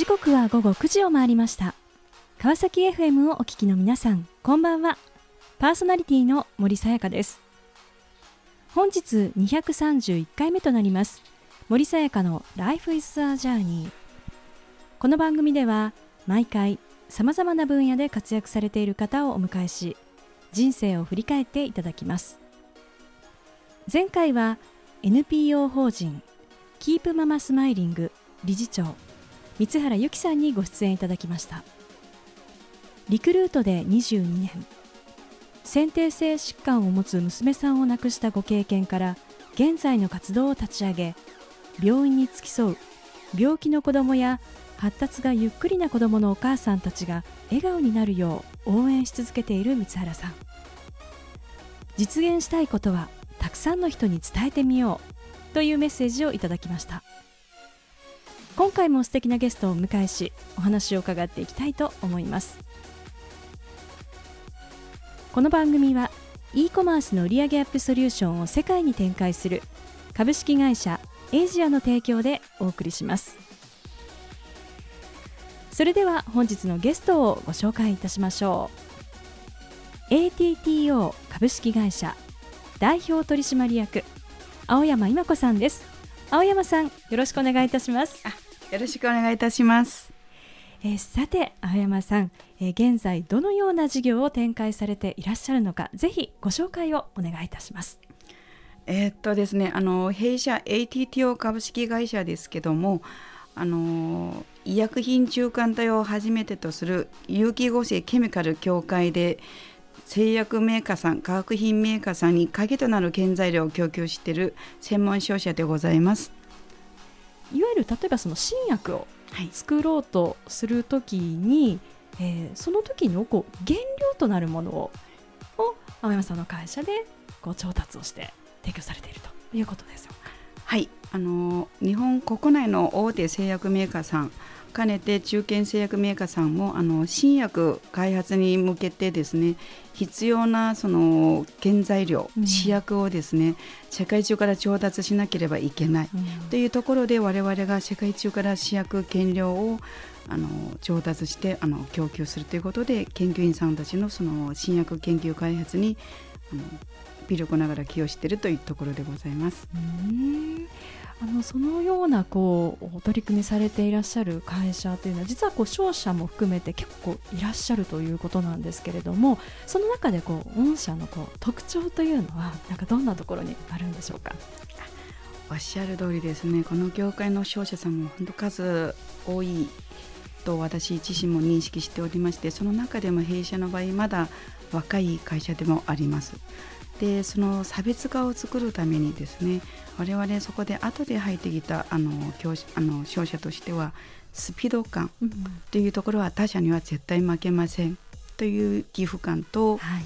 時刻は午後9時を回りました。川崎 FM をお聞きの皆さんこんばんは。パーソナリティの森さやかです。本日231回目となります。森さやかの Life is a Journey この番組では毎回さまざまな分野で活躍されている方をお迎えし人生を振り返っていただきます。前回は NPO 法人キープママスマイリング理事長三原由紀さんにご出演いただきました。リクルートで22年先天性疾患を持つ娘さんを亡くしたご経験から現在の活動を立ち上げ病院に付き添う病気の子どもや発達がゆっくりな子どものお母さんたちが笑顔になるよう応援し続けている三原さん。実現したいことはたくさんの人に伝えてみようというメッセージをいただきました。今回も素敵なゲストをお迎えしお話を伺っていきたいと思います。この番組は e コマースの売上アップソリューションを世界に展開する株式会社エイジアの提供でお送りします。それでは本日のゲストをご紹介いたしましょう。ATTO 株式会社代表取締役青山今子さんです。青山さんよろしくお願いいたします。よろしくお願いいたします。えー、さて青山さん、えー、現在どのような事業を展開されていらっしゃるのかぜひご紹介をお願いいたします。えー、っとですねあの弊社 ATTO 株式会社ですけどもあの医薬品中間体を初めてとする有機合成ケミカル協会で製薬メーカーさん化学品メーカーさんに鍵となる原材料を供給している専門商社でございます。いわゆる例えばその新薬を作ろうとするときに、はい、えー、その時のこう原料となるものをを青山さんの会社でこう調達をして提供されているということですよ。はい。あの日本国内の大手製薬メーカーさん兼ねて中堅製薬メーカーさんもあの新薬開発に向けてですね必要なその原材料、うん、試薬をですね世界中から調達しなければいけない、うん、というところで我々が世界中から試薬原料をあの調達してあの供給するということで研究員さんたちのその新薬研究開発にあの微力ながら寄与しているというところでございます。あのそのようなこう取り組みされていらっしゃる会社というのは実はこう商社も含めて結構いらっしゃるということなんですけれどもその中でこう御社のこう特徴というのはなんかどんなところにあるんでしょうか？おっしゃる通りですね。この業界の商社さんも本当数多いと私自身も認識しておりましてその中でも弊社の場合まだ若い会社でもあります。でその差別化を作るためにですね我々そこで後で入ってきたあの教あの商社としてはスピード感というところは他社には絶対負けませんという寄付感と、は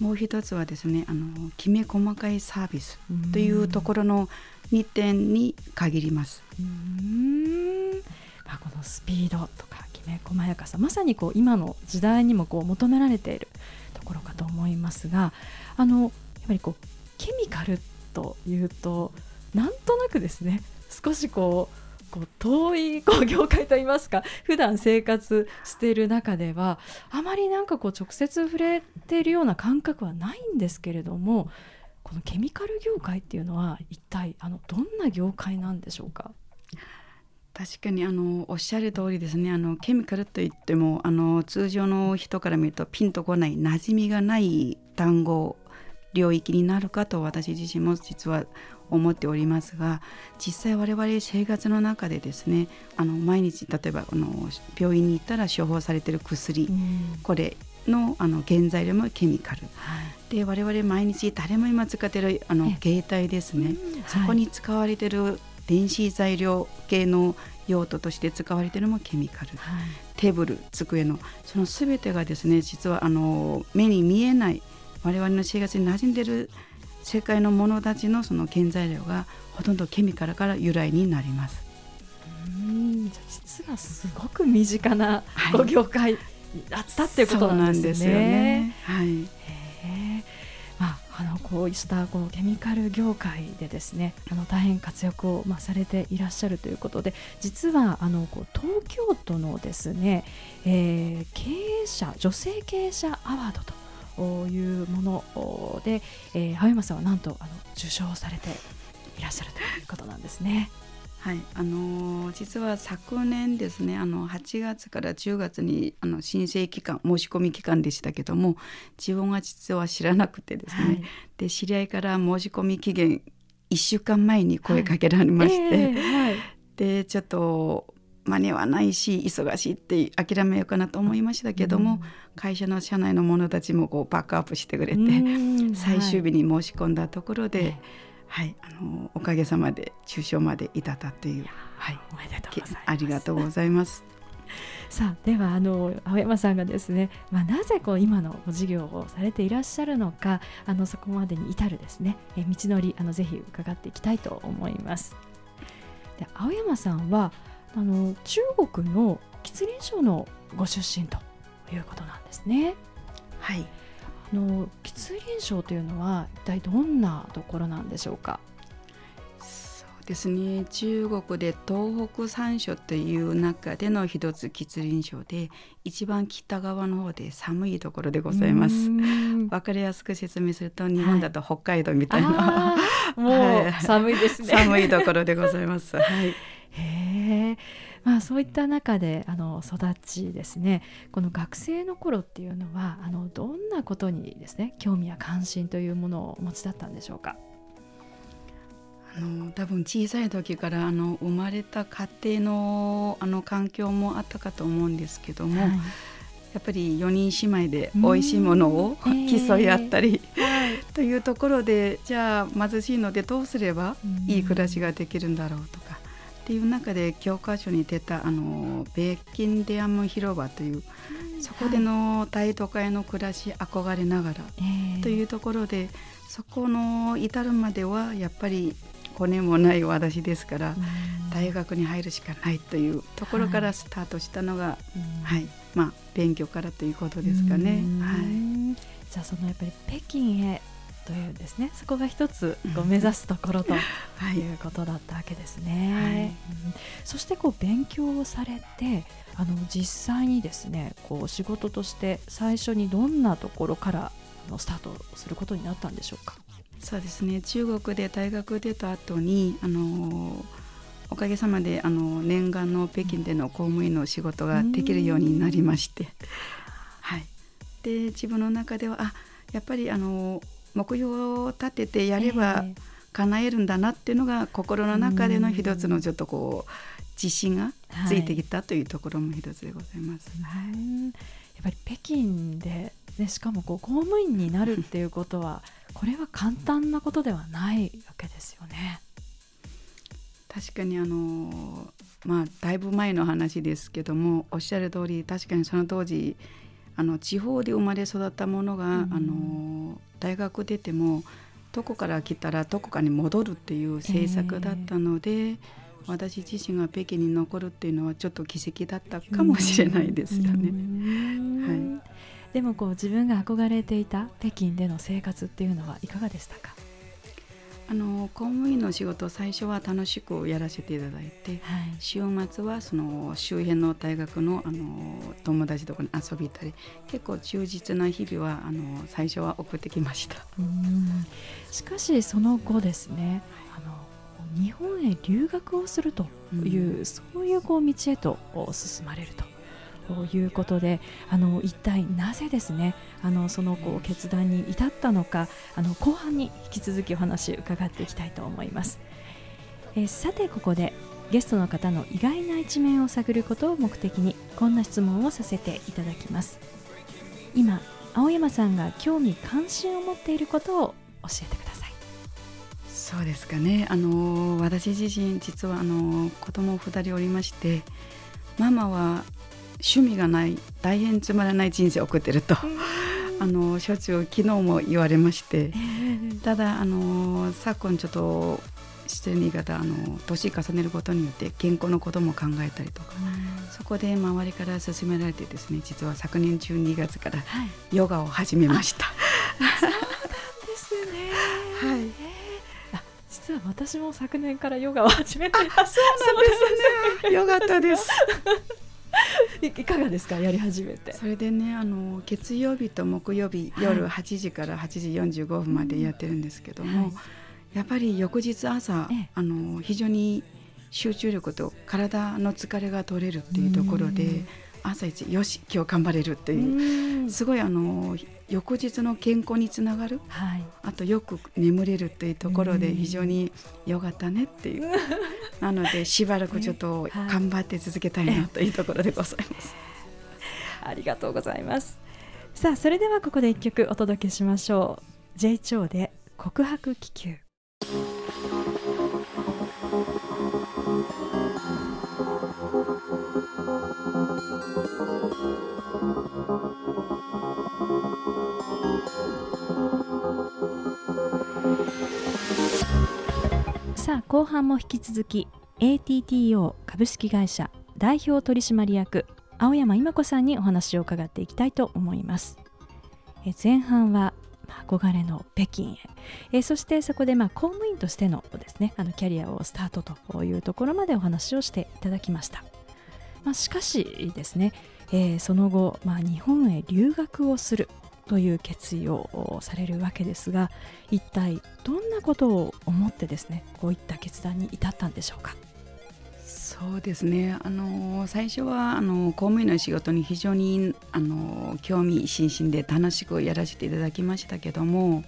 い、もう一つはですねあのきめ細かいサービスというところの2点に限ります。まあ、このスピードとかきめ細やかさまさにこう今の時代にもこう求められているところかと思いますがあのぱりこうケミカルというとなんとなくですね 少しこうこう遠いこう業界といいますか 普段生活している中ではあまりなんかこう直接触れているような感覚はないんですけれどもこのケミカル業界っていうのは一体あのどんな業界なんでしょうか？確かにあのおっしゃる通りですね。あのケミカルといってもあの通常の人から見るとピンとこない馴染みがない単語領域になるかと私自身も実は思っておりますが実際我々生活の中でですねあの毎日例えばあの病院に行ったら処方されてる薬、うん、これのあの原材料もケミカル、はい、で我々毎日誰も今使ってるあの携帯ですね、うん、そこに使われてる電子材料系の用途として使われているのもケミカル、はい、テーブル机のその全てがですね実はあの目に見えない我々の生活に馴染んでる世界の者たちのその原材料がほとんどケミカルから由来になります。うん。じゃ実はすごく身近なご業界だったっていうことなんですね。すよね。はい、まあ、あのこうしたこのケミカル業界でですねあの大変活躍を、まあ、されていらっしゃるということで実はあのこう東京都のですね、えー、経営者女性経営者アワードというもので、えー、青山さんはなんとあの受賞されていらっしゃるということなんですね。はい、あのー、実は昨年ですねあの8月から10月にあの申請期間申し込み期間でしたけども自分は実は知らなくてですね、はい、で知り合いから申し込み期限1週間前に声かけられまして、はいえーはい、でちょっと間に合わないし忙しいって諦めようかなと思いましたけども、うん、会社の社内の者たちもこうバックアップしてくれて、最終日に申し込んだところで。はい、あのおかげさまで中賞まで至ったという、はい、おめでとうございます。ありがとうございます。さあではあの青山さんがですね、まあ、なぜこう今の事業をされていらっしゃるのかあのそこまでに至るですねえ道のりあのぜひ伺っていきたいと思います。で青山さんはあの中国の吉林省のご出身ということなんですね。はい。の吉林省というのは一体どんなところなんでしょうか？そうですね。中国で東北三省という中での一つ吉林省で一番北側の方で寒いところでございます。わかりやすく説明すると日本だと北海道みたいな、はい、もう寒いですね、寒いところでございます。はい。へえまあ、そういった中であの育ちですね。この学生の頃っていうのはあのどんなことにですね興味や関心というものをお持ちだったんでしょうか？あの多分小さい時からあの生まれた家庭のあの環境もあったかと思うんですけども、はい、やっぱり4人姉妹で美味しいものを競い合ったり、えー、というところでじゃあ貧しいのでどうすればいい暮らしができるんだろうとかっていう中で教科書に出たあのベッキンデアム広場という、そこでの大都会の暮らし憧れながらというところで、そこの至るまではやっぱり骨もない私ですから、大学に入るしかないというところからスタートしたのが、はい、まあ勉強からということですかね。はい、じゃあそのやっぱり北京へというですねそこが一つこう目指すところとい。うことだったわけですね。はい。うん、そしてこう勉強をされてあの実際にですねこう仕事として最初にどんなところからのスタートすることになったんでしょうか？そうですね。中国で大学出た後にあのおかげさまであの念願の北京での公務員の仕事ができるようになりまして、はい、で自分の中ではあやっぱりあの目標を立ててやれば叶えるんだなっていうのが心の中での一つのちょっとこう自信がついてきたというところも一つでございます。はい、やっぱり北京で、ね、しかもこう公務員になるっていうことは これは簡単なことではないわけですよね。確かにあのまあだいぶ前の話ですけどもおっしゃる通り確かにその当時あの地方で生まれ育ったものが、うん、あの大学出てもどこから来たらどこかに戻るっていう政策だったので、えー、私自身が北京に残るっていうのはちょっと奇跡だったかもしれないですよね。はい、でもこう自分が憧れていた北京での生活っていうのはいかがでしたか？あの公務員の仕事最初は楽しくやらせていただいて、はい、週末はその周辺の大学のあの友達とかに遊び行ったり結構充実な日々はあの最初は送ってきました。しかしその後ですねあの日本へ留学をするという、うん、そういうこう道へと進まれるとということであの一体なぜですねあのそのこう決断に至ったのかあの後半に引き続きお話伺っていきたいと思います。えさてここでゲストの方の意外な一面を探ることを目的にこんな質問をさせていただきます。今青山さんが興味関心を持っていることを教えてください。そうですかね。あの私自身実はあの子供2人おりましてママは趣味がない大変つまらない人生を送ってると。あのしょっちゅう昨日も言われまして、ただあの昨今ちょっと失礼な言い方あの年重ねることによって健康のことも考えたりとか、そこで周りから勧められてですね実は昨年12月からヨガを始めました。はい、そうなんですね。は私も昨年からヨガを始めてそうなんですね。よかったですいかがですかやり始めて？それでねあの月曜日と木曜日、夜8時から8時45分までやってるんですけども、はい、やっぱり翌日朝、あの非常に集中力と体の疲れが取れるっていうところで朝一よし今日頑張れるっていう。すごいあの翌日の健康につながる、はい、あとよく眠れるっていうところで非常に良かったねっていう。なのでしばらくちょっと頑張って続けたいなというところでございます。ありがとうございます。さあそれではここで一曲お届けしましょう。J 長で告白気球さあ後半も引き続き ATTO 株式会社代表取締役青山今子さんにお話を伺っていきたいと思います。え前半は憧れの北京へ。えそしてそこでまあ公務員としてのですねあのキャリアをスタートというところまでお話をしていただきました、まあ、しかしですね、えー、その後、まあ、日本へ留学をするという決意をされるわけですが一体どんなことを思ってですねこういった決断に至ったんでしょうか？そうですね。あの最初はあの公務員の仕事に非常にあの興味津々で楽しくやらせていただきましたけども、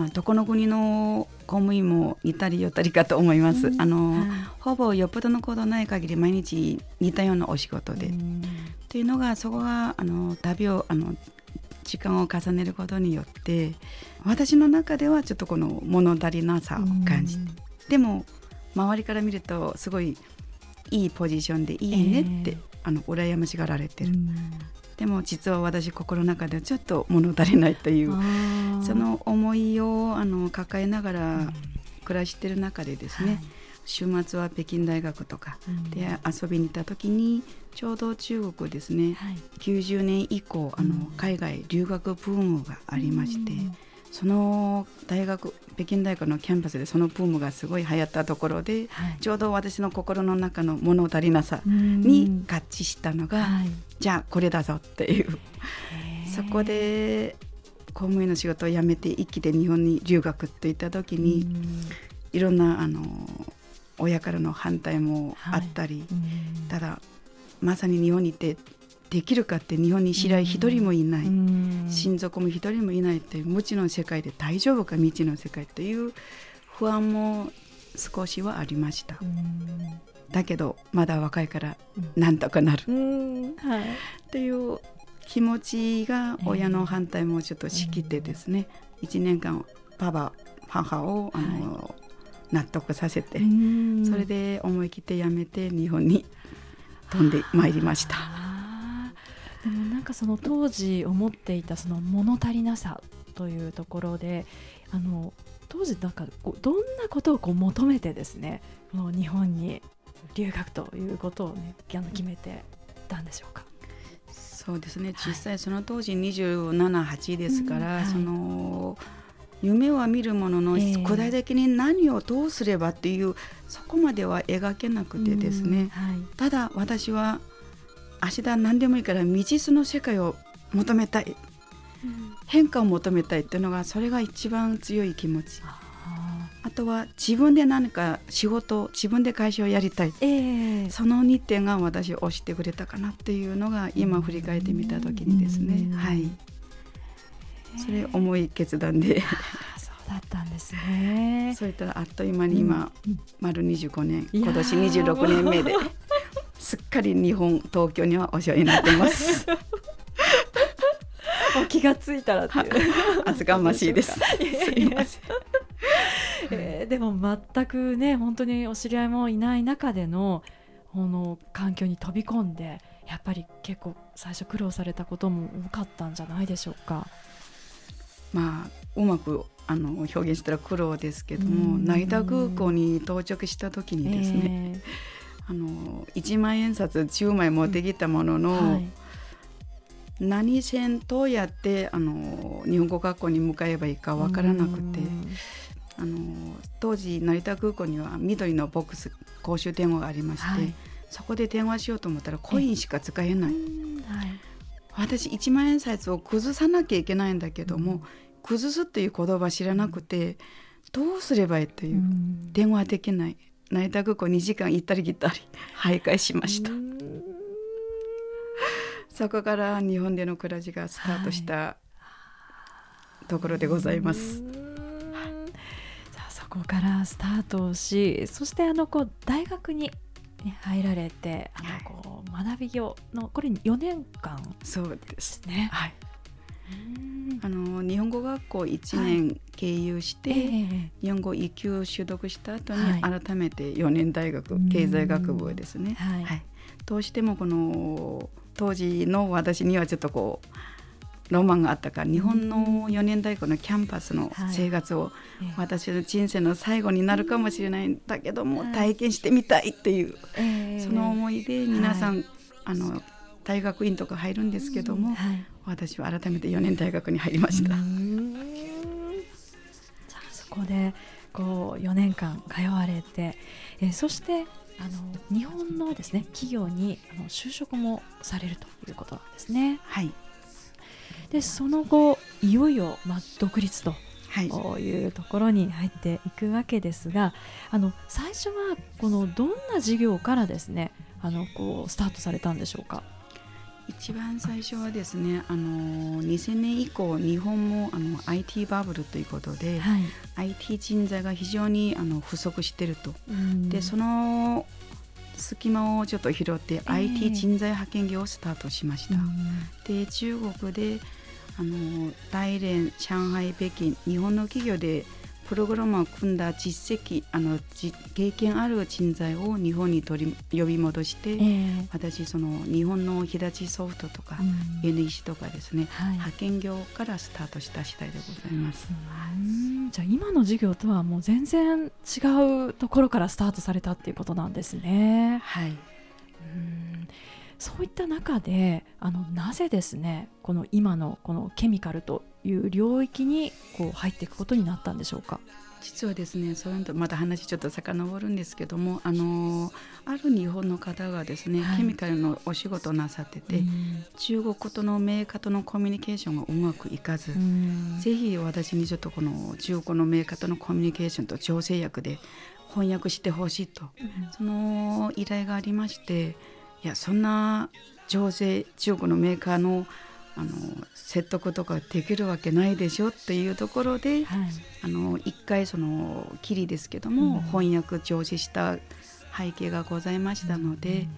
まあ、どこの国の公務員も似たり寄ったりかと思います。あの、はい、ほぼよっぽどのことない限り毎日似たようなお仕事で。というのがそこがあの旅をあの時間を重ねることによって私の中ではちょっとこの物足りなさを感じて、でも周りから見るとすごいいいポジションでいいねって、えー、あの羨ましがられてる。でも実は私心の中ではちょっと物足りないというその思いをあの抱えながら暮らしてる中でですね、はい、週末は北京大学とかで遊びに行った時にちょうど中国ですね、はい、90年以降あの海外留学ブームがありまして、その大学北京大学のキャンパスでそのブームがすごい流行ったところで、はい、ちょうど私の心の中の物足りなさに合致したのが、はい、じゃあこれだぞっていう。そこで公務員の仕事を辞めて一気で日本に留学といった時にいろんなあの親からの反対もあったり、はい、ただまさに日本にいてできるかって日本に知り合い一人もいない、親族も一人もいない。っていう無知の世界で大丈夫か未知の世界という不安も少しはありました。だけどまだ若いからなんとかなる、はい、っていう気持ちが親の反対もちょっと仕切ってですね、えー、1年間パパ母をあの、はい、納得させてそれで思い切って辞めて日本に飛んでまいりました。でもなんかその当時思っていたその物足りなさというところであの当時なんかどんなことをこう求めてですねもう日本に留学ということをね決めてたんでしょうか？そうですね。実際その当時278ですから、はい、その夢は見るものの、具体的に何をどうすればっていうそこまでは描けなくてですね、はい、ただ私は芦田何でもいいから未知の世界を求めたい、うん、変化を求めたいっていうのがそれが一番強い気持ち。あとは自分で何か仕事自分で会社をやりたい、えー、その2点が私を押してくれたかなっていうのが今振り返ってみた時にですね、はい。それ重い決断で。そうだったんですね。そういったらあっという間に今、うん、丸25年。今年26年目ですっかり日本東京にはお世話になっています。気がついたらっていう。厚かましいです。すいません。えー、でも全くね本当にお知り合いもいない中でのこの環境に飛び込んでやっぱり結構最初苦労されたことも多かったんじゃないでしょうか。まあうまくあの表現したら苦労ですけども成田空港に到着した時にですね、えーあの1万円札10枚持ってきたものの、はい、何線どうやってあの日本語学校に向かえばいいか分からなくてあの当時成田空港には緑のボックス公衆電話がありまして、はい、そこで電話しようと思ったらコインしか使えない。はい、私1万円札を崩さなきゃいけないんだけども、うん、崩すっていう言葉知らなくて、どうすればいいという、電話できない成田空港2時間行ったり来たり 徘徊しました。そこから日本での暮らしがスタートしたところでございます。こからスタートをしそしてあのこう大学に、ね、入られてあのこう学び業のこれ4年間そうですね。はいあの日本語学校1年経由して、はいえ。ー、日本語1級取得した後に改めて4年大学、はい、経済学部ですね、はい、はい、どうしてもこの当時の私にはちょっとこうロマンがあったから日本の4年大学のキャンパスの生活を、私の人生の最後になるかもしれないんだけども、体験してみたいっていう、その思いで皆さん、あの大学院とか入るんですけども、私は改めて4年大学に入りました。じゃあそこでこう4年間通われて、えー、そしてあの日本のですね企業にあの就職もされるということなんですね。はいでその後いよいよ、まあ、独立というところに入っていくわけですがあの最初はこのどんな事業からですねあのこうスタートされたんでしょうか？一番最初はですねあの2000年以降日本もあの IT バブルということで、はい、IT 人材が非常にあの不足していると。でその隙間をちょっと拾って IT 人材派遣業をスタートしました。で中国であの大連上海北京日本の企業でプログラムを組んだ実績あの経験ある人材を日本に取り呼び戻して、えー、私その日本の日立ソフトとか、うん、NEC とかですね、はい、派遣業からスタートした次第でございます。じゃあ今の授業とはもう全然違うところからスタートされたっていうことなんですね。はい。うんそういった中であのなぜですねこの今のこのケミカルという領域にこう入っていくことになったんでしょうか？実はですねそういうとまた話ちょっと遡るんですけどもあのある日本の方がですね、はい、ケミカルのお仕事をなさってて、中国とのメーカーとのコミュニケーションがうまくいかず、ぜひ私にちょっとこの中国のメーカーとのコミュニケーションと調整役で翻訳してほしいと、その依頼がありましていやそんな情勢中国のメーカーのあの説得とかできるわけないでしょっていうところで、はい、あの一回そのきりですけども、うん、翻訳調子した背景がございましたので、うん、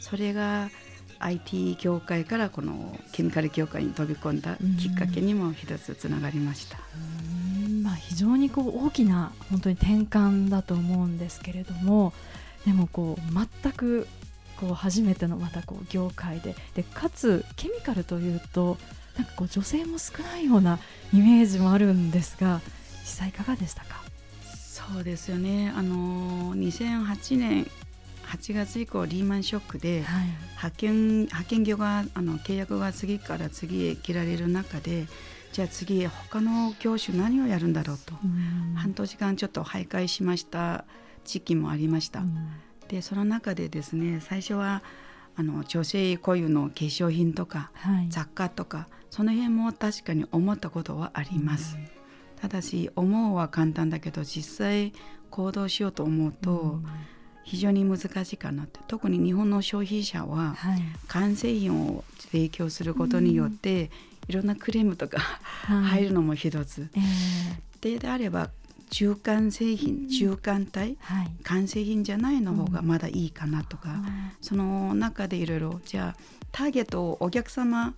それが IT 業界からこのケミカル業界に飛び込んだきっかけにも一つつながりました。まあ、非常にこう大きな本当に転換だと思うんですけれどもでもこう全くこう初めてのまたこう業界で。でかつケミカルというとなんかこう女性も少ないようなイメージもあるんですが実際いかがでしたか？そうですよね。あの2008年8月以降リーマンショックで、はい、派遣派遣業があの契約が次から次へ切られる中でじゃあ次他の業種何をやるんだろうと。半年間ちょっと徘徊しました時期もありました。でその中でですね最初はあの女性固有の化粧品とか、はい、雑貨とかその辺も確かに思ったことはあります。うん、ただし思うは簡単だけど実際行動しようと思うと、非常に難しいかなって。特に日本の消費者は完成品を提供することによって、いろんなクレームとか入るのも一つ。えー、であれば中間製品、中間体、はい、完成品じゃないの方がまだいいかなとか、うん、その中でいろいろじゃあターゲットをお客様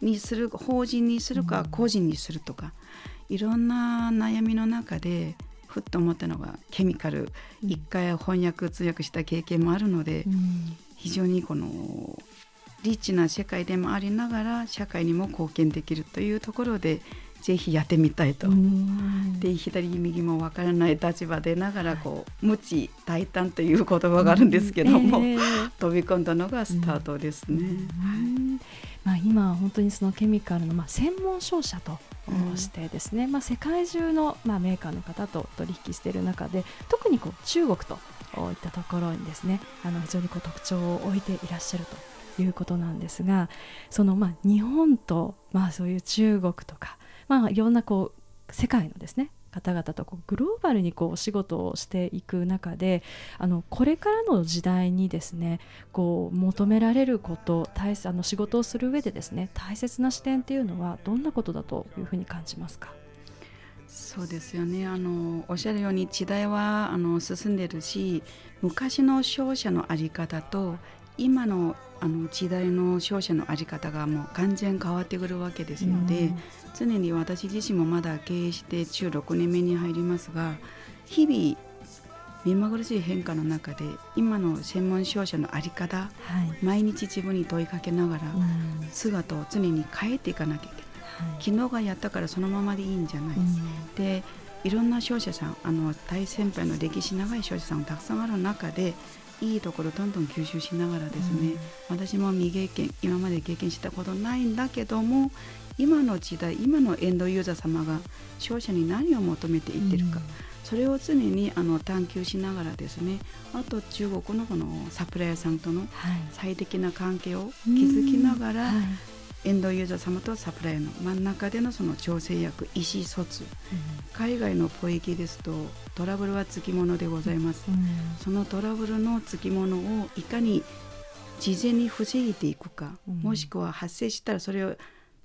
にする法人にするか個人にするとか、いろんな悩みの中でふっと思ったのがケミカル、うん、一回翻訳通訳した経験もあるので、うん、非常にこのリッチな世界でもありながら社会にも貢献できるというところでぜひやってみたいと。で左右もわからない立場でながらこう無知大胆という言葉があるんですけども、えー、飛び込んだのがスタートですね。まあ、今本当にそのケミカルのまあ専門商社としてですね、うん、まあ、世界中の、まあ、メーカーの方と取引している中で特にこう中国といったところにですねあの非常にこう特徴を置いていらっしゃるということなんですがそのまあ日本とまあそういう中国とか、まあ、いろんなこう世界のですね方々とこうグローバルにこうお仕事をしていく中であのこれからの時代にですねこう求められること大あの仕事をする上でですね大切な視点っていうのはどんなことだというふうに感じますか？そうですよね。あのおっしゃるように時代はあの進んでるし昔の商社の在り方と今のあの時代の商社の在り方がもう完全変わってくるわけですので、うん、常に私自身もまだ経営して中6年目に入りますが日々目まぐるしい変化の中で今の専門商社の在り方、はい、毎日自分に問いかけながら、姿を常に変えていかなきゃいけない、はい、昨日がやったからそのままでいいんじゃない、うん、でいろんな商社さんあの大先輩の歴史長い商社さんたくさんある中でいいところどんどん吸収しながらですね、うん、私も未経験今まで経験したことないんだけども今の時代今のエンドユーザー様が消費者に何を求めていってるか、うん、それを常にあの探求しながらですねあと中国のこのサプライヤーさんとの最適な関係を築きながら、はいエンドユーザー様とサプライヤーの真ん中でのその調整役意思疎通、うん、海外の貿易ですとトラブルはつきものでございます、うん、そのトラブルのつきものをいかに事前に防いでいくか、うん、もしくは発生したらそれを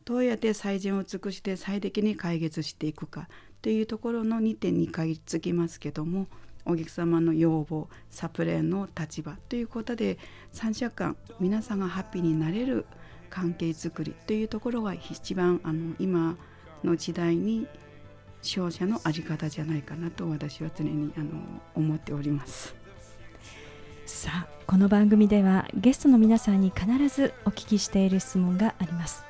どうやって最善を尽くして最適に解決していくかというところの2点に限りつきますけどもお客様の要望サプライの立場ということで3社間皆さんがハッピーになれる関係づくりというところが一番あの今の時代に商社の在り方じゃないかなと私は常にあの思っております。さあこの番組ではゲストの皆さんに必ずお聞きしている質問があります。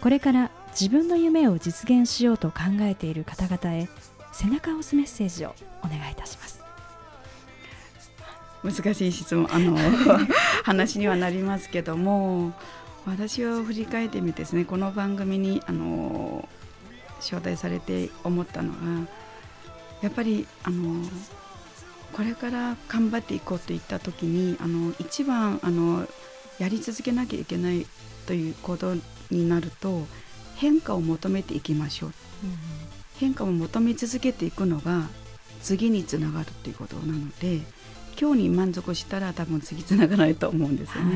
これから自分の夢を実現しようと考えている方々へ背中を押すメッセージをお願いいたします。難しい質問あの 話にはなりますけども私を振り返ってみてですねこの番組にあの招待されて思ったのがやっぱりあのこれから頑張っていこうといった時にあの一番あのやり続けなきゃいけないということになると変化を求めていきましょう、うん、変化を求め続けていくのが次につながるということなので今日に満足したら多分次つながないと思うんですよね。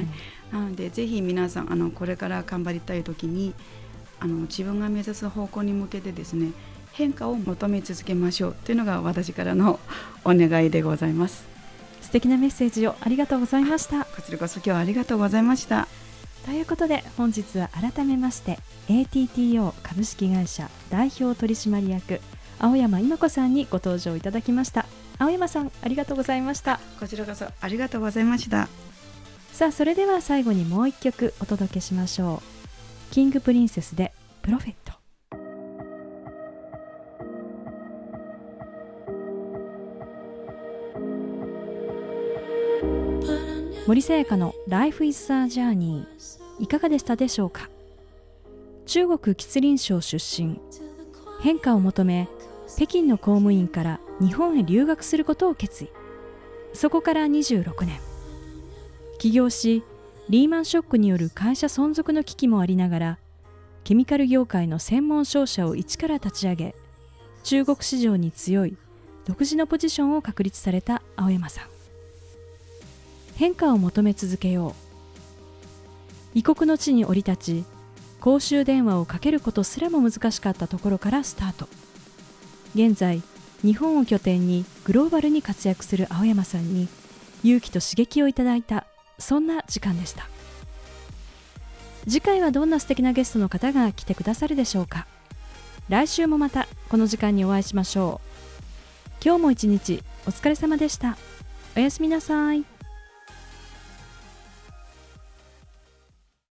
はい。なのでぜひ皆さんあのこれから頑張りたい時にあの自分が目指す方向に向けてですね変化を求め続けましょうというのが私からのお願いでございます。素敵なメッセージをありがとうございました。こちらこそ今日はありがとうございました。ということで本日は改めまして ATTO 株式会社代表取締役青山今子さんにご登場いただきました青山さんありがとうございました。こちらこそありがとうございました。さあそれでは最後にもう一曲お届けしましょう。キングプリンセスでプロフェット。森さやかの Life is a Journey いかがでしたでしょうか？中国吉林省出身。変化を求め北京の公務員から日本へ留学することを決意。そこから26年。起業しリーマンショックによる会社存続の危機もありながらケミカル業界の専門商社を一から立ち上げ中国市場に強い独自のポジションを確立された青山さん。変化を求め続けよう。異国の地に降り立ち公衆電話をかけることすらも難しかったところからスタート。現在日本を拠点にグローバルに活躍する青山さんに勇気と刺激をいただいたそんな時間でした。次回はどんな素敵なゲストの方が来てくださるでしょうか。来週もまたこの時間にお会いしましょう。今日も一日お疲れ様でした。おやすみなさい。